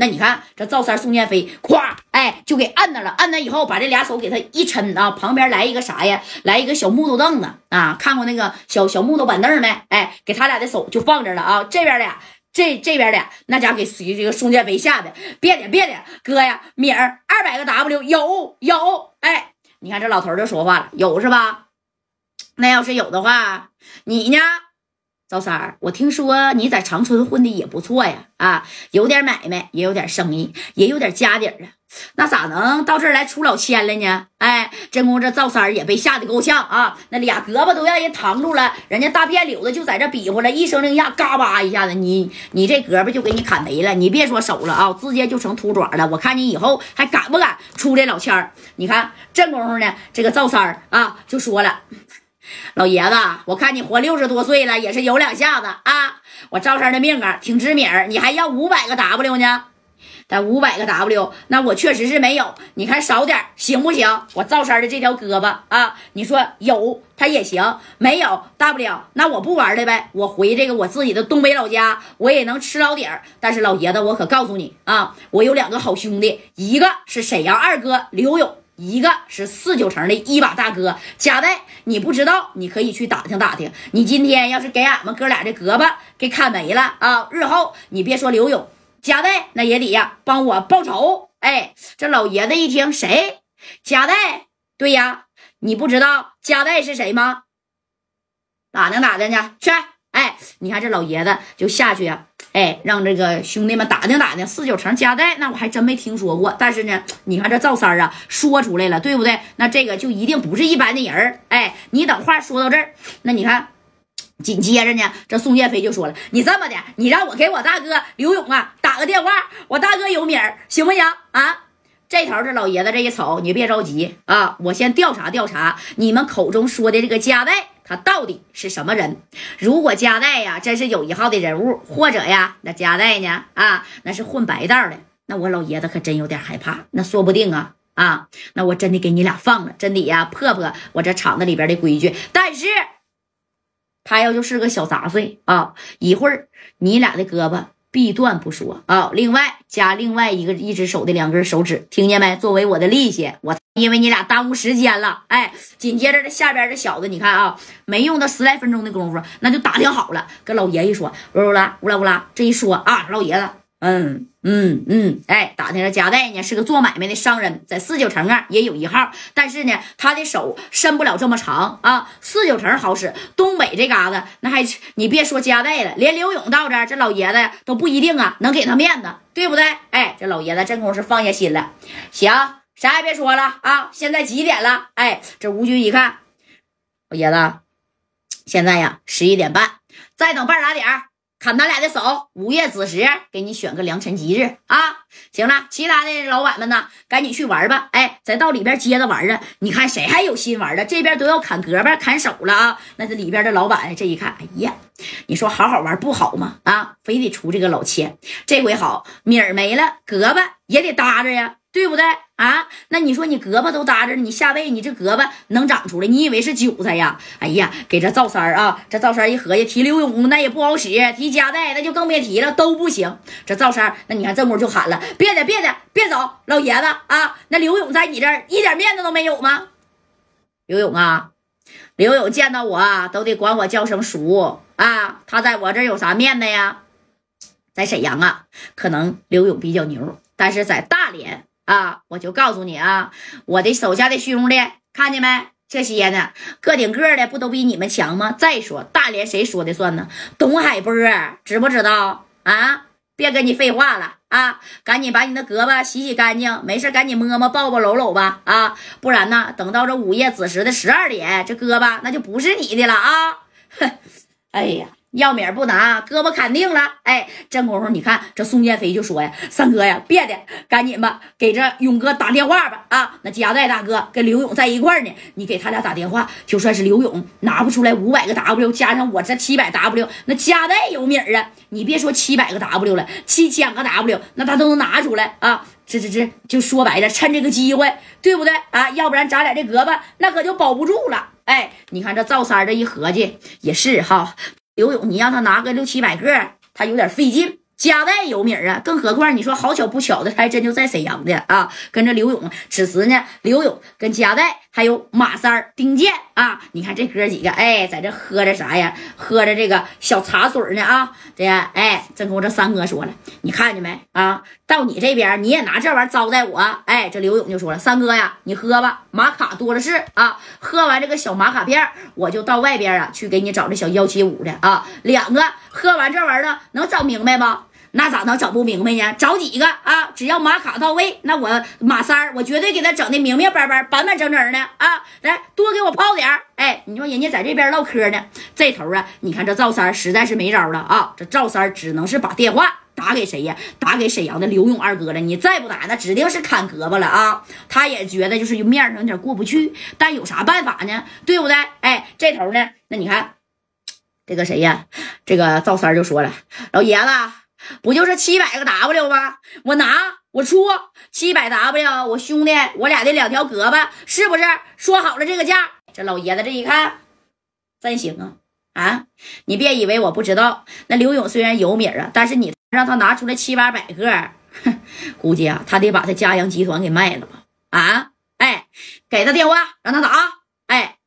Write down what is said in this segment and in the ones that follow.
那你看这赵三宋建飞，咵，哎，就给摁那了。摁那以后，把这俩手给他一抻啊，旁边来一个啥呀？来一个小木头凳子啊。看过那个小小木头板凳没？哎，给他俩的手就放这了啊。这边俩，这这边俩，那家给这个宋建飞吓的，别的别的，哥呀，米儿二百个 W 有有。哎，你看这老头就说话了，有是吧？那要是有的话，你呢？赵三儿，我听说你在长春混的也不错呀，啊，有点买卖，也有点生意，也有点家底儿啊，那咋能到这儿来出老千了呢？哎，真公这赵三儿也被吓得够呛啊，那俩胳膊都让人扛住了，人家大辫柳子就在这比划了，一声令下，嘎巴一下子，你你这胳膊就给你砍没了，你别说手了啊，直接就成秃爪了，我看你以后还敢不敢出这老千儿？你看这功夫呢，这个赵三儿啊就说了。老爷子，我看你活六十多岁了，也是有两下子啊！我赵三的命啊，挺知名你还要五百个 W 呢？但五百个 W，那我确实是没有。你看少点行不行？我赵三的这条胳膊啊，你说有他也行，没有大不了，那我不玩了呗。我回这个我自己的东北老家，我也能吃老底儿。但是老爷子，我可告诉你啊，我有两个好兄弟，一个是沈阳二哥刘勇。一个是四九城的一把大哥贾代，你不知道，你可以去打听打听。你今天要是给俺们哥俩这胳膊给砍没了啊，日后你别说刘勇、贾代，那也得呀帮我报仇。哎，这老爷子一听，谁？贾代？对呀，你不知道贾代是谁吗？打听打听去，去。哎，你看这老爷子就下去呀。哎，让这个兄弟们打听打听四九城加代，那我还真没听说过。但是呢，你看这赵三啊，说出来了，对不对？那这个就一定不是一般的人哎，你等话说到这儿，那你看，紧接着呢，这宋建飞就说了：“你这么的，你让我给我大哥刘勇啊打个电话，我大哥有米儿，行不行啊？”这头这老爷子这一瞅，你别着急啊，我先调查调查你们口中说的这个加代。他到底是什么人？如果加代呀，真是有一号的人物，或者呀，那加代呢？啊，那是混白道的，那我老爷子可真有点害怕。那说不定啊，啊，那我真的给你俩放了，真的呀破破我这厂子里边的规矩。但是，他要就是个小杂碎啊，一会儿你俩的胳膊。必断不说啊！另外加另外一个一只手的两根手指，听见没？作为我的利息，我因为你俩耽误时间了。哎，紧接着这下边这小子，你看啊，没用到十来分钟的功夫，那就打听好了，跟老爷一说，乌拉乌拉乌拉，这一说啊，老爷子。嗯嗯嗯，哎，打听着夹带呢，是个做买卖的商人，在四九城啊也有一号，但是呢，他的手伸不了这么长啊。四九城好使，东北这嘎子那还你别说夹带了，连刘勇到这，这老爷子都不一定啊能给他面子，对不对？哎，这老爷子真功夫是放下心了，行，啥也别说了啊。现在几点了？哎，这吴军一看，老爷子，现在呀十一点半，再等半拉点儿。砍他俩的手，午夜子时给你选个良辰吉日啊！行了，其他的老板们呢，赶紧去玩吧。哎，再到里边接着玩啊！你看谁还有心玩的？这边都要砍胳膊、砍手了啊！那这里边的老板这一看，哎呀，你说好好玩不好吗？啊，非得出这个老千。这回好，米儿没了，胳膊也得搭着呀。对不对啊？那你说你胳膊都搭着，你下位你这胳膊能长出来？你以为是韭菜呀？哎呀，给这赵三儿啊，这赵三一合计，提刘勇那也不好使，提加代那就更别提了，都不行。这赵三儿，那你看这会就喊了，别的别的别走，老爷子啊，那刘勇在你这儿一点面子都没有吗？刘勇啊，刘勇见到我都得管我叫声叔啊，他在我这儿有啥面子呀？在沈阳啊，可能刘勇比较牛，但是在大连。啊！我就告诉你啊，我的手下的兄弟，看见没？这些呢，个顶个的不都比你们强吗？再说大连谁说的算呢？董海波，知不知道啊？别跟你废话了啊！赶紧把你的胳膊洗洗干净，没事赶紧摸摸抱抱搂搂吧啊！不然呢，等到这午夜子时的十二点，这胳膊那就不是你的了啊！哼，哎呀！要米不拿，胳膊砍定了。哎，这功夫你看，这宋建飞就说呀：“三哥呀，别的，赶紧吧，给这勇哥打电话吧。啊，那夹带大哥跟刘勇在一块呢，你给他俩打电话，就算是刘勇拿不出来五百个 W，加上我这七百 W，那夹带有米啊。你别说七百个 W 了，七千个 W，那他都能拿出来啊。这这这，就说白了，趁这个机会，对不对啊？要不然咱俩这胳膊那可就保不住了。哎，你看这赵三这一合计也是哈。”刘勇，你让他拿个六七百个，他有点费劲。加代有名啊，更何况你说好巧不巧的，他还真就在沈阳的啊。跟着刘勇，此时呢，刘勇跟加代还有马三、丁健啊，你看这哥几个，哎，在这喝着啥呀？喝着这个小茶水呢啊。这哎，正跟我这三哥说了，你看见没啊？到你这边你也拿这玩意招待我？哎，这刘勇就说了，三哥呀，你喝吧，玛卡多了是啊。喝完这个小玛卡片，我就到外边啊去给你找这小幺七五的啊。两个喝完这玩意儿能整明白不？那咋能整不明白呢？找几个啊？只要马卡到位，那我马三儿，我绝对给他整的明明白白、板板正正的啊！来，多给我泡点儿。哎，你说人家在这边唠嗑呢，这头啊，你看这赵三儿实在是没招了啊！这赵三儿只能是把电话打给谁呀？打给沈阳的刘勇二哥了。你再不打，那指定是砍胳膊了啊！他也觉得就是面上有点过不去，但有啥办法呢？对不对？哎，这头呢，那你看这个谁呀？这个赵三就说了，老爷子。不就是七百个 W 吗？我拿，我出七百 W，我兄弟，我俩的两条胳膊，是不是？说好了这个价，这老爷子这一看，真行啊！啊，你别以为我不知道，那刘勇虽然有米啊，但是你让他拿出来七八百个，估计啊，他得把他嘉阳集团给卖了吧？啊，哎，给他电话，让他打。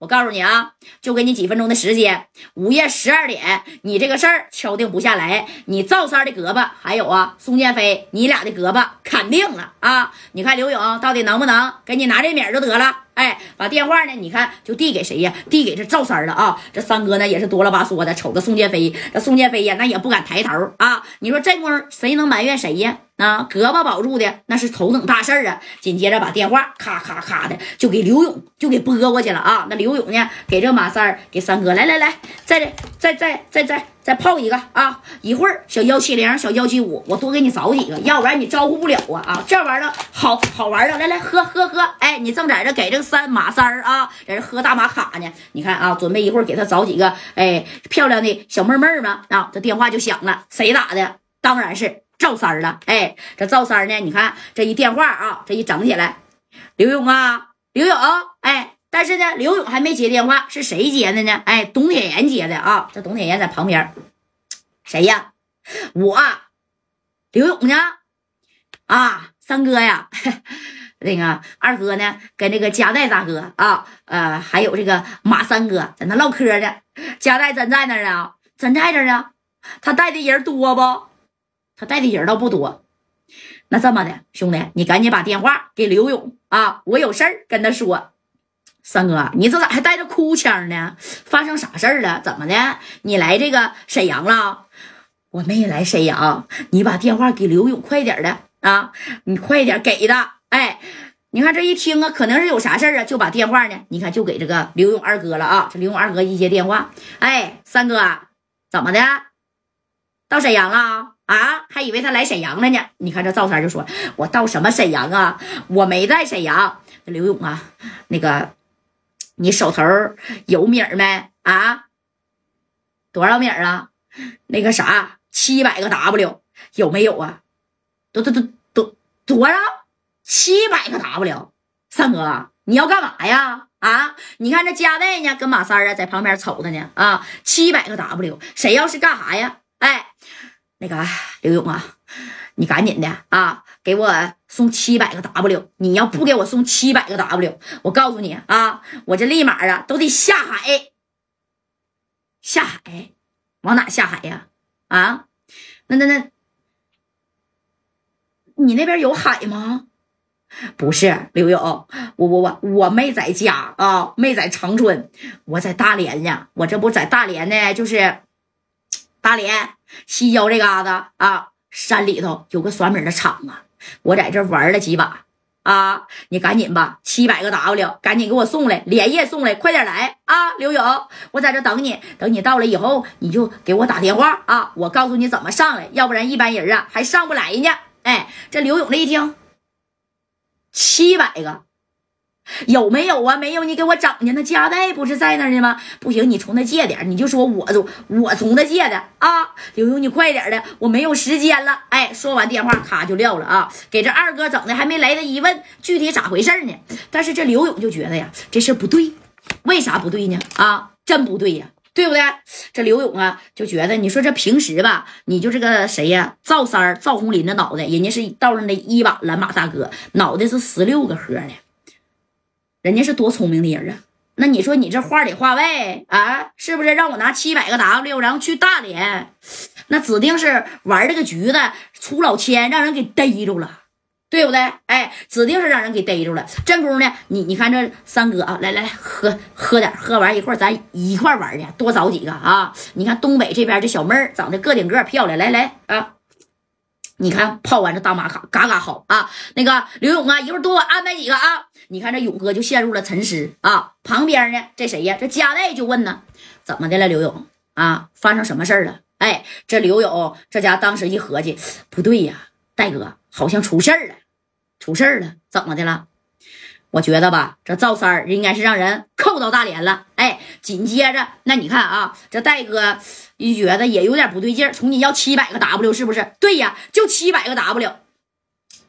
我告诉你啊，就给你几分钟的时间，午夜十二点，你这个事儿敲定不下来，你赵三的胳膊，还有啊，宋建飞，你俩的胳膊砍定了啊！你看刘勇到底能不能给你拿这米就得了。哎，把电话呢？你看就递给谁呀？递给这赵三了啊！这三哥呢也是哆啦吧嗦的，瞅着宋建飞，这宋建飞呀，那也不敢抬头啊！你说这功夫谁能埋怨谁呀？啊，胳膊保住的那是头等大事儿啊！紧接着把电话咔咔咔的就给刘勇就给拨过去了啊！那刘勇呢，给这马三儿给三哥来来来，再再再再再。再泡一个啊！一会儿小幺七零、小幺七五，我多给你找几个，要不然你招呼不了啊！啊，这玩意儿好好玩的，来来喝喝喝！哎，你正在这给这三马三儿啊，在这喝大马卡呢。你看啊，准备一会儿给他找几个哎漂亮的小妹妹儿嘛啊！这电话就响了，谁打的？当然是赵三儿了。哎，这赵三儿呢？你看这一电话啊，这一整起来，刘勇啊，刘勇，哎。但是呢，刘勇还没接电话，是谁接的呢？哎，董铁岩接的啊！这董铁岩在旁边，谁呀？我，刘勇呢？啊，三哥呀，那个二哥呢？跟这个加代大哥啊，呃，还有这个马三哥在那唠嗑呢。加代真在那儿啊？真在这儿呢？他带的人多不？他带的人倒不多。那这么的，兄弟，你赶紧把电话给刘勇啊！我有事儿跟他说。三哥，你这咋还带着哭腔呢？发生啥事儿了？怎么的？你来这个沈阳了？我没来沈阳。你把电话给刘勇，快点的啊！你快点给的。哎，你看这一听啊，可能是有啥事儿啊，就把电话呢，你看就给这个刘勇二哥了啊。这刘勇二哥一接电话，哎，三哥，怎么的？到沈阳了啊？还以为他来沈阳了呢。你看这赵三就说：“我到什么沈阳啊？我没在沈阳。”刘勇啊，那个。你手头有米没啊？多少米啊？那个啥，七百个 W 有没有啊？都都都都多少？七百个 W，三哥，你要干嘛呀？啊？你看这加代呢，跟马三啊在旁边瞅着呢。啊，七百个 W，谁要是干啥呀？哎，那个刘勇啊，你赶紧的啊！给我送七百个 W，你要不给我送七百个 W，我告诉你啊，我这立马啊都得下海。下海，往哪下海呀？啊，那那那，你那边有海吗？不是，刘勇，我我我我没在家啊，没在长春，我在大连呢。我这不在大连呢，就是大连西郊这嘎子啊，山里头有个酸米的厂啊。我在这玩了几把啊！你赶紧吧，七百个 W，赶紧给我送来，连夜送来，快点来啊！刘勇，我在这等你，等你到了以后，你就给我打电话啊！我告诉你怎么上来，要不然一般人啊还上不来呢。哎，这刘勇这一听，七百个。有没有啊？没有，你给我整去。那家带不是在那儿呢吗？不行，你从他借点，你就说我从我从他借的啊。刘勇，你快点的，我没有时间了。哎，说完电话，咔就撂了啊。给这二哥整的还没来得及问具体咋回事呢。但是这刘勇就觉得呀，这事不对，为啥不对呢？啊，真不对呀。对不对？这刘勇啊，就觉得你说这平时吧，你就这个谁呀？赵三儿、赵红林的脑袋，人家是到了那一把蓝马大哥，脑袋是十六个核的，人家是多聪明的人啊！那你说你这话里话外啊，是不是让我拿七百个 W，然后去大连？那指定是玩这个局的出老千，让人给逮住了。对不对？哎，指定是让人给逮住了。正宫呢，你你看这三哥啊，来来来，喝喝点，喝完一会儿咱一块玩去，多找几个啊！你看东北这边这小妹儿长得个顶个漂亮，来来啊！你看泡完这大玛卡，嘎嘎好啊！那个刘勇啊，一会儿多我安排几个啊！你看这勇哥就陷入了沉思啊。旁边呢，这谁呀？这加代就问呢，怎么的了，刘勇啊？发生什么事儿了？哎，这刘勇这家当时一合计，不对呀，戴哥好像出事儿了。出事儿了，怎么的了？我觉得吧，这赵三儿应该是让人扣到大连了。哎，紧接着，那你看啊，这戴哥一觉得也有点不对劲儿，从你要七百个 W 是不是？对呀，就七百个 W。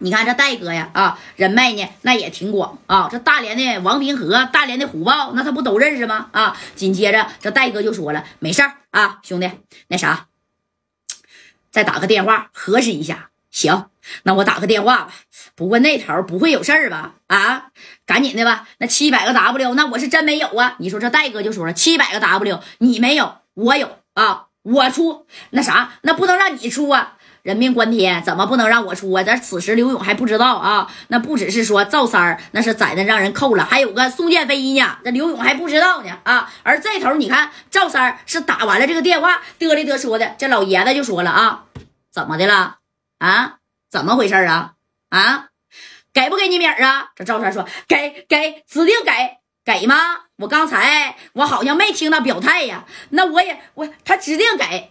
你看这戴哥呀，啊，人脉呢那也挺广啊。这大连的王平和，大连的虎豹，那他不都认识吗？啊，紧接着这戴哥就说了，没事儿啊，兄弟，那啥，再打个电话核实一下。行，那我打个电话吧。不过那头不会有事儿吧？啊，赶紧的吧。那七百个 W，那我是真没有啊。你说这戴哥就说了，七百个 W，你没有，我有啊，我出。那啥，那不能让你出啊。人命关天，怎么不能让我出啊？咱此时刘勇还不知道啊。那不只是说赵三儿，那是在那让人扣了，还有个宋建飞呢。这刘勇还不知道呢啊。而这头你看，赵三是打完了这个电话，嘚里嘚说的，这老爷子就说了啊，怎么的了？啊，怎么回事啊？啊，给不给你米儿啊？这赵三说给给，指定给给吗？我刚才我好像没听他表态呀。那我也我他指定给。